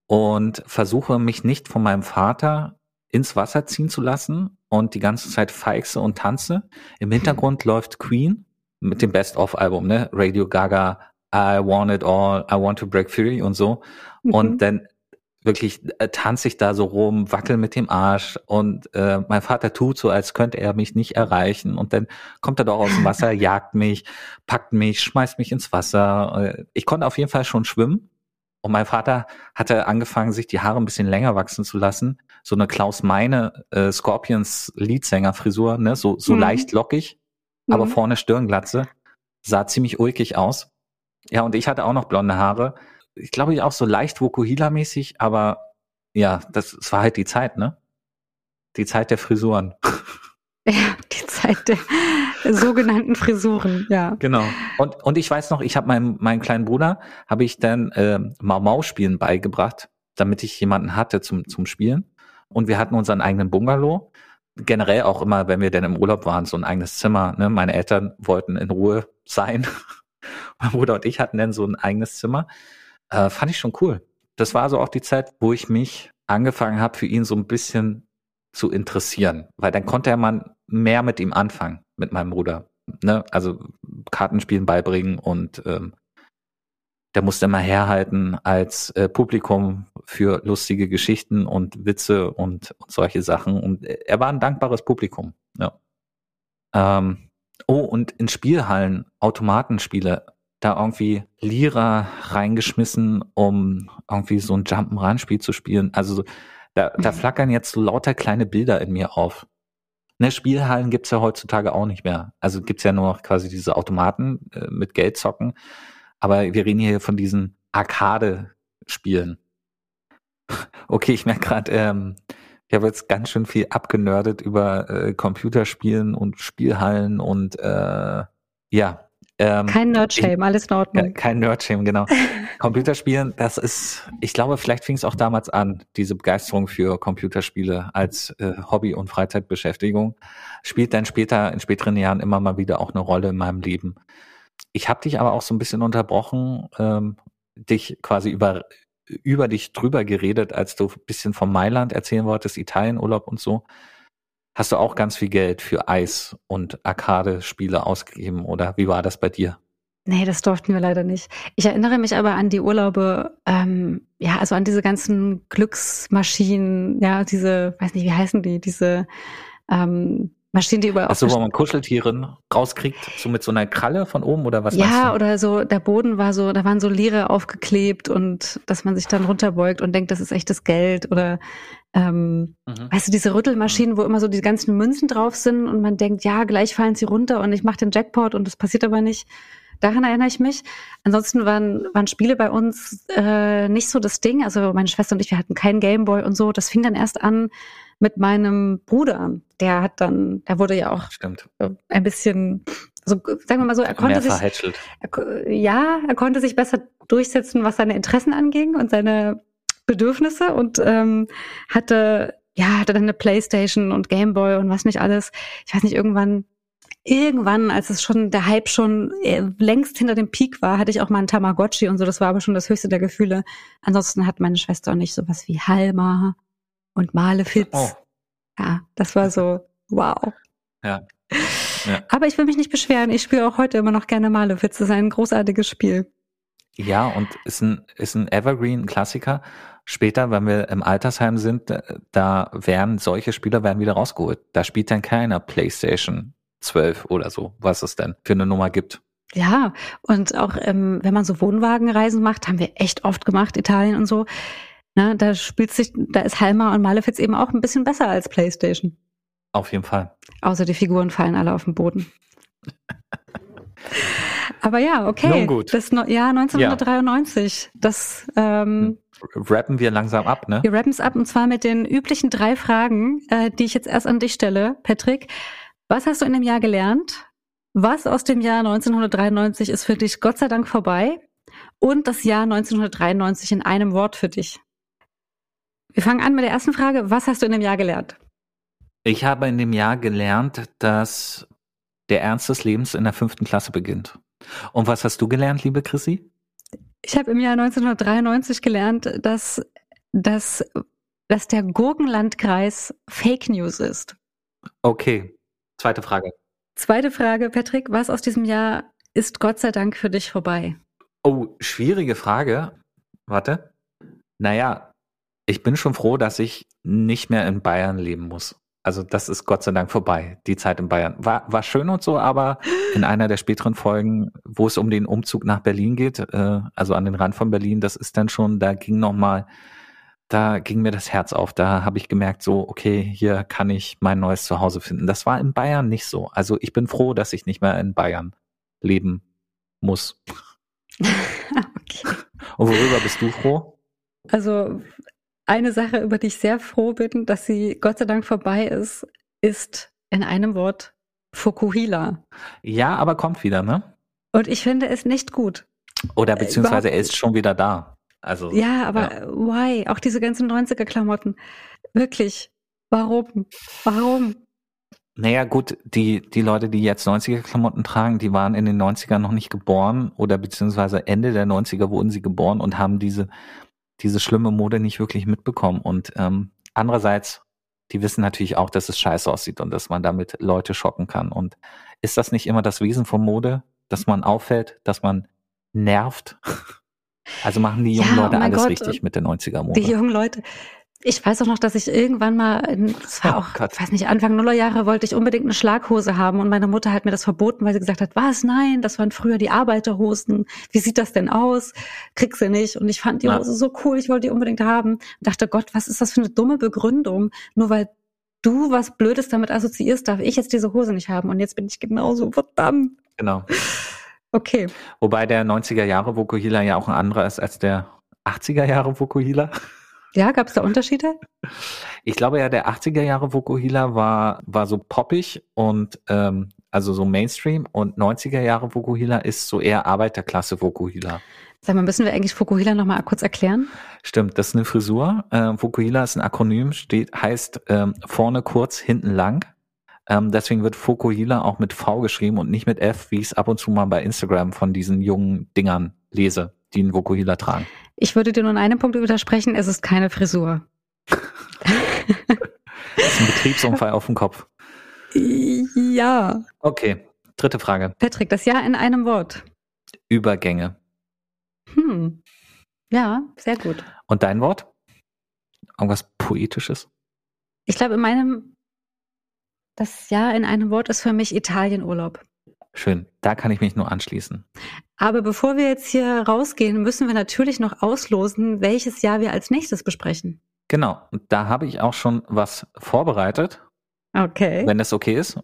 und versuche mich nicht von meinem Vater ins Wasser ziehen zu lassen und die ganze Zeit feixe und tanze. Im Hintergrund läuft Queen mit dem Best-of-Album, ne? Radio Gaga, I Want It All, I Want to Break Free und so. Mhm. Und dann wirklich äh, tanze ich da so rum, wackel mit dem Arsch und äh, mein Vater tut so, als könnte er mich nicht erreichen und dann kommt er doch aus dem Wasser, [laughs] jagt mich, packt mich, schmeißt mich ins Wasser. Äh, Ich konnte auf jeden Fall schon schwimmen und mein Vater hatte angefangen, sich die Haare ein bisschen länger wachsen zu lassen. So eine Klaus Meine äh, Scorpions Leadsänger-Frisur, ne? so, so Mhm. leicht lockig, aber Mhm. vorne Stirnglatze. Sah ziemlich ulkig aus. Ja, und ich hatte auch noch blonde Haare. Ich glaube, ich auch so leicht Vokuhila-mäßig, aber ja, das, das war halt die Zeit, ne? Die Zeit der Frisuren. [laughs] Ja, die Zeit der sogenannten Frisuren, ja. Genau. Und, und ich weiß noch, ich habe meinem, meinen kleinen Bruder, habe ich dann äh, Mau-Mau-Spielen beigebracht, damit ich jemanden hatte zum, zum Spielen. Und wir hatten unseren eigenen Bungalow. Generell auch immer, wenn wir dann im Urlaub waren, so ein eigenes Zimmer. Ne? Meine Eltern wollten in Ruhe sein. [laughs] mein Bruder und ich hatten dann so ein eigenes Zimmer. Äh, fand ich schon cool. Das war so auch die Zeit, wo ich mich angefangen habe, für ihn so ein bisschen zu interessieren. Weil dann konnte er mal mehr mit ihm anfangen, mit meinem Bruder. Ne? Also Kartenspielen beibringen und ähm, der musste immer herhalten als äh, Publikum für lustige Geschichten und Witze und, und solche Sachen. Und er war ein dankbares Publikum. Ja. Ähm, oh, und in Spielhallen, Automatenspiele, da irgendwie Lira reingeschmissen, um irgendwie so ein Jump'n'Run-Spiel zu spielen. Also so- da, da Mhm. flackern jetzt so lauter kleine Bilder in mir auf. Ne, Spielhallen gibt's ja heutzutage auch nicht mehr. Also gibt's ja nur noch quasi diese Automaten äh, mit Geld zocken. Aber wir reden hier von diesen Arcade-Spielen. [laughs] Okay, ich merke gerade, ähm, ich habe jetzt ganz schön viel abgenördet über äh, Computerspielen und Spielhallen und äh, ja. Ähm, Kein Nerdshame, alles in Ordnung. kein Nerdshame, genau. [laughs] Computerspielen, das ist, ich glaube, vielleicht fing es auch damals an, diese Begeisterung für Computerspiele als äh, Hobby- und Freizeitbeschäftigung. Spielt dann später, in späteren Jahren immer mal wieder auch eine Rolle in meinem Leben. Ich habe dich aber auch so ein bisschen unterbrochen, ähm, dich quasi über, über dich drüber geredet, als du ein bisschen vom Mailand erzählen wolltest, Italienurlaub und so. Hast du auch ganz viel Geld für Eis und Arcade-Spiele ausgegeben oder wie war das bei dir? Nee, das durften wir leider nicht. Ich erinnere mich aber an die Urlaube, ähm, ja, also an diese ganzen Glücksmaschinen, ja, diese, weiß nicht, wie heißen die, diese ähm, Maschinen, die überall Also, wo man Kuscheltieren rauskriegt, so mit so einer Kralle von oben oder was Ja, oder so, der Boden war so, da waren so Leere aufgeklebt und dass man sich dann runterbeugt und denkt, das ist echtes Geld oder ähm, Mhm. weißt du, diese Rüttelmaschinen, wo immer so die ganzen Münzen drauf sind und man denkt, ja, gleich fallen sie runter und ich mache den Jackpot und das passiert aber nicht. Daran erinnere ich mich. Ansonsten waren, waren Spiele bei uns äh, nicht so das Ding. Also meine Schwester und ich, wir hatten keinen Gameboy und so. Das fing dann erst an mit meinem Bruder. Der hat dann, der wurde ja auch Stimmt. ein bisschen, so sagen wir mal so, er konnte Mehr sich, er, ja, er konnte sich besser durchsetzen, was seine Interessen anging und seine Bedürfnisse und ähm, hatte, ja, hatte dann eine Playstation und Gameboy und was nicht alles. Ich weiß nicht, irgendwann, irgendwann, als es schon, der Hype schon äh, längst hinter dem Peak war, hatte ich auch mal einen Tamagotchi und so, das war aber schon das höchste der Gefühle. Ansonsten hat meine Schwester auch nicht sowas wie Halma und Malefiz. Oh, Ja, das war so, wow. Ja. Ja. Aber ich will mich nicht beschweren. Ich spiele auch heute immer noch gerne Malefiz. Das ist ein großartiges Spiel. Ja, und ist ein, ist ein Evergreen-Klassiker. Später, wenn wir im Altersheim sind, da, da werden solche Spieler werden wieder rausgeholt. Da spielt dann keiner PlayStation 12 oder so, was es denn für eine Nummer gibt. Ja, und auch ähm, wenn man so Wohnwagenreisen macht, haben wir echt oft gemacht, Italien und so. Na, da spielt sich, da ist Halma und Malefiz eben auch ein bisschen besser als PlayStation. Auf jeden Fall. Außer die Figuren fallen alle auf den Boden. Aber ja, okay. Nun gut. Das no Jahr 1993. Das ähm, Rappen wir langsam ab, ne? Wir rappen es ab und zwar mit den üblichen drei Fragen, äh, die ich jetzt erst an dich stelle, Patrick. Was hast du in dem Jahr gelernt? Was aus dem Jahr 1993 ist für dich Gott sei Dank vorbei? Und das Jahr 1993 in einem Wort für dich. Wir fangen an mit der ersten Frage. Was hast du in dem Jahr gelernt? Ich habe in dem Jahr gelernt, dass der Ernst des Lebens in der fünften Klasse beginnt. Und was hast du gelernt, liebe Chrissy? Ich habe im Jahr 1993 gelernt, dass, dass, dass der Gurkenlandkreis Fake News ist. Okay, zweite Frage. Zweite Frage, Patrick. Was aus diesem Jahr ist Gott sei Dank für dich vorbei? Oh, schwierige Frage. Warte. Naja, ich bin schon froh, dass ich nicht mehr in Bayern leben muss. Also das ist Gott sei Dank vorbei, die Zeit in Bayern. War, war schön und so, aber in einer der späteren Folgen, wo es um den Umzug nach Berlin geht, äh, also an den Rand von Berlin, das ist dann schon, da ging noch mal, da ging mir das Herz auf. Da habe ich gemerkt, so, okay, hier kann ich mein neues Zuhause finden. Das war in Bayern nicht so. Also ich bin froh, dass ich nicht mehr in Bayern leben muss. [laughs] okay. Und worüber bist du froh? Also eine Sache, über die ich sehr froh bin, dass sie Gott sei Dank vorbei ist, ist in einem Wort Fukuhila. Ja, aber kommt wieder, ne? Und ich finde es nicht gut. Oder beziehungsweise er ist schon wieder da. Also Ja, aber why? Auch diese ganzen 90er-Klamotten. Wirklich. Warum? Warum? Naja, gut, die, die Leute, die jetzt 90er-Klamotten tragen, die waren in den 90ern noch nicht geboren oder beziehungsweise Ende der 90er wurden sie geboren und haben diese, diese schlimme Mode nicht wirklich mitbekommen. Und ähm, andererseits, die wissen natürlich auch, dass es scheiße aussieht und dass man damit Leute schocken kann. Und ist das nicht immer das Wesen von Mode, dass man auffällt, dass man nervt? [laughs] Also machen die jungen Ja, Leute oh mein alles Gott, richtig mit der 90er-Mode. Die jungen Leute. Ich weiß auch noch, dass ich irgendwann mal, in, das war Oh auch, ich weiß nicht, Anfang Nullerjahre wollte ich unbedingt eine Schlaghose haben und meine Mutter hat mir das verboten, weil sie gesagt hat, was, nein, das waren früher die Arbeiterhosen. Wie sieht das denn aus? Krieg sie nicht. Und ich fand die. Hose so cool, ich wollte die unbedingt haben. Und dachte, Gott, was ist das für eine dumme Begründung? Nur weil du was Blödes damit assoziierst, darf ich jetzt diese Hose nicht haben. Und jetzt bin ich genauso, verdammt. Genau. Okay. Wobei der 90er Jahre Vokuhila ja auch ein anderer ist als der 80er Jahre Vokuhila. Ja, gab es da Unterschiede? Ich glaube ja, der 80er Jahre Vokuhila war, war so poppig und ähm, also so Mainstream und 90er Jahre Vokuhila ist so eher Arbeiterklasse Vokuhila. Sag mal, müssen wir eigentlich Fukuhila noch mal kurz erklären? Stimmt, das ist eine Frisur. Ähm, Fukuhila ist ein Akronym, steht, heißt ähm, vorne kurz, hinten lang. Ähm, deswegen wird Fukuhila auch mit V geschrieben und nicht mit F, wie ich es ab und zu mal bei Instagram von diesen jungen Dingern lese, die einen Fukuhila tragen. Ich würde dir nur in einem Punkt widersprechen, es ist keine Frisur. Das ist ein Betriebsunfall auf dem Kopf. Ja. Okay, dritte Frage. Patrick, das Ja in einem Wort. Übergänge. Hm. Ja, sehr gut. Und dein Wort? Irgendwas Poetisches? Ich glaube, in meinem, das Ja in einem Wort ist für mich Italienurlaub. Schön, da kann ich mich nur anschließen. Aber bevor wir jetzt hier rausgehen, müssen wir natürlich noch auslosen, welches Jahr wir als nächstes besprechen. Genau, und da habe ich auch schon was vorbereitet, Okay, wenn das okay ist.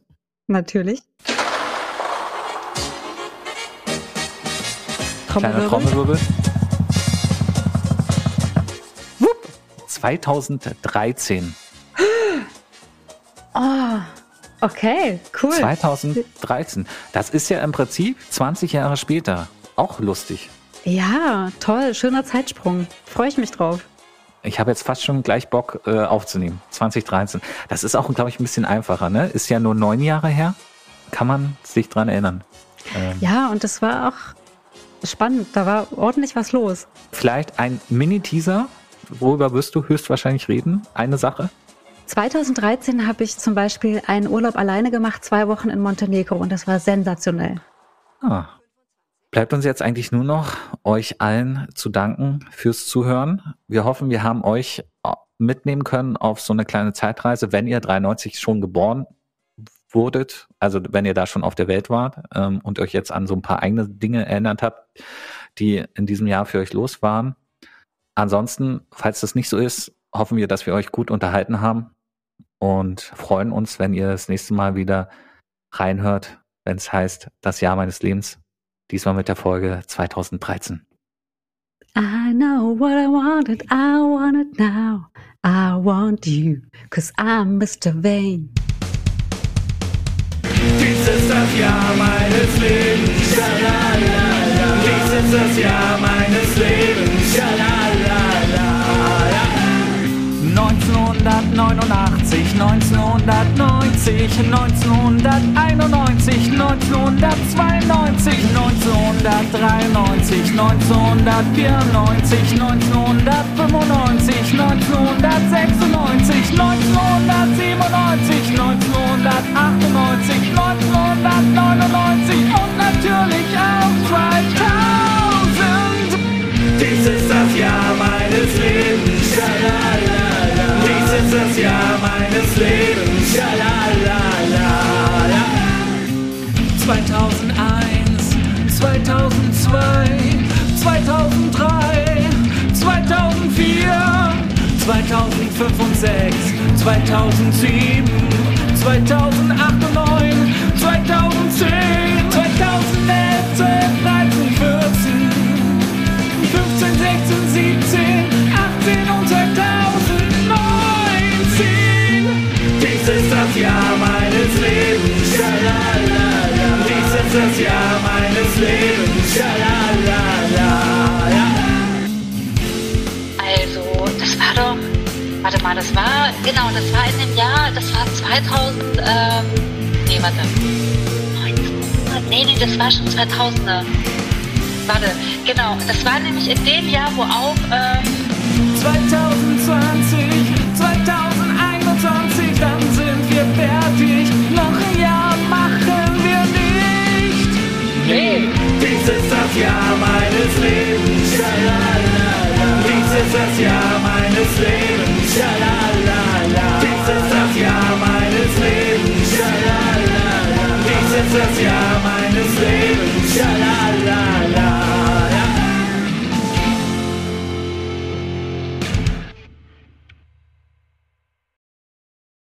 natürlich. Kleiner Trommelwirbel. Trommelwirbel. Wupp. 2013. Oh, [gasps] okay, cool. 2013. Das ist ja im Prinzip 20 Jahre später. Auch lustig. Ja, toll, schöner Zeitsprung. Freue ich mich drauf. Ich habe jetzt fast schon gleich Bock äh, aufzunehmen. 2013. Das ist auch, glaube ich, ein bisschen einfacher. Ne? Ist ja nur neun Jahre her. Kann man sich dran erinnern. Ähm, Ja, und das war auch spannend. Da war ordentlich was los. Vielleicht ein Mini-Teaser. Worüber wirst du höchstwahrscheinlich reden? Eine Sache. 2013 habe ich zum Beispiel einen Urlaub alleine gemacht, zwei Wochen in Montenegro und das war sensationell. Ah. Bleibt uns jetzt eigentlich nur noch, euch allen zu danken fürs Zuhören. Wir hoffen, wir haben euch äh, mitnehmen können auf so eine kleine Zeitreise, wenn ihr 93 schon geboren wurdet, also wenn ihr da schon auf der Welt wart ähm, und euch jetzt an so ein paar eigene Dinge erinnert habt, die in diesem Jahr für euch los waren. Ansonsten, falls das nicht so ist, hoffen wir, dass wir euch gut unterhalten haben und freuen uns, wenn ihr das nächste Mal wieder reinhört, wenn es heißt, das Jahr meines Lebens. Diesmal mit der Folge 2013. I know what I wanted, I want it now. I want you, cause I'm Mr. Vain. Dies ist das Jahr meines Lebens. Schalalala. Dies ist das Jahr meines Lebens. Schalalala. 1989, 1990, 1991, 1992, 1993, 1994, 1995, 1996, 1997, 1998, 1999 und natürlich auch 2000. Dies ist das Jahr meines Lebens. Das Jahr meines Lebens. Schalalala. 2001, 2002, 2003, 2004, 2005 und 6, 2007, 2008 und 9, 2010, 2011, 12, 13, 14, 15, 16, 17, 18 und 2019. Jahr meines Lebens. Schalalala. Dies ist das Jahr meines Lebens. Schalalala. Also, das war doch. Warte mal, das war. Genau, das war in dem Jahr. Das war 2000. Ähm, nee, warte. 1900, nee, nee, das war schon 2000er. Warte, genau. Das war nämlich in dem Jahr, wo auch. Ähm, 2020, Dies ist das Jahr meines Lebens. Schalalala. Dies ist das Jahr meines Lebens. Schalalala. Dies ist das Jahr meines Lebens. Schalalala. Dies ist das Jahr meines Lebens. Schalalala.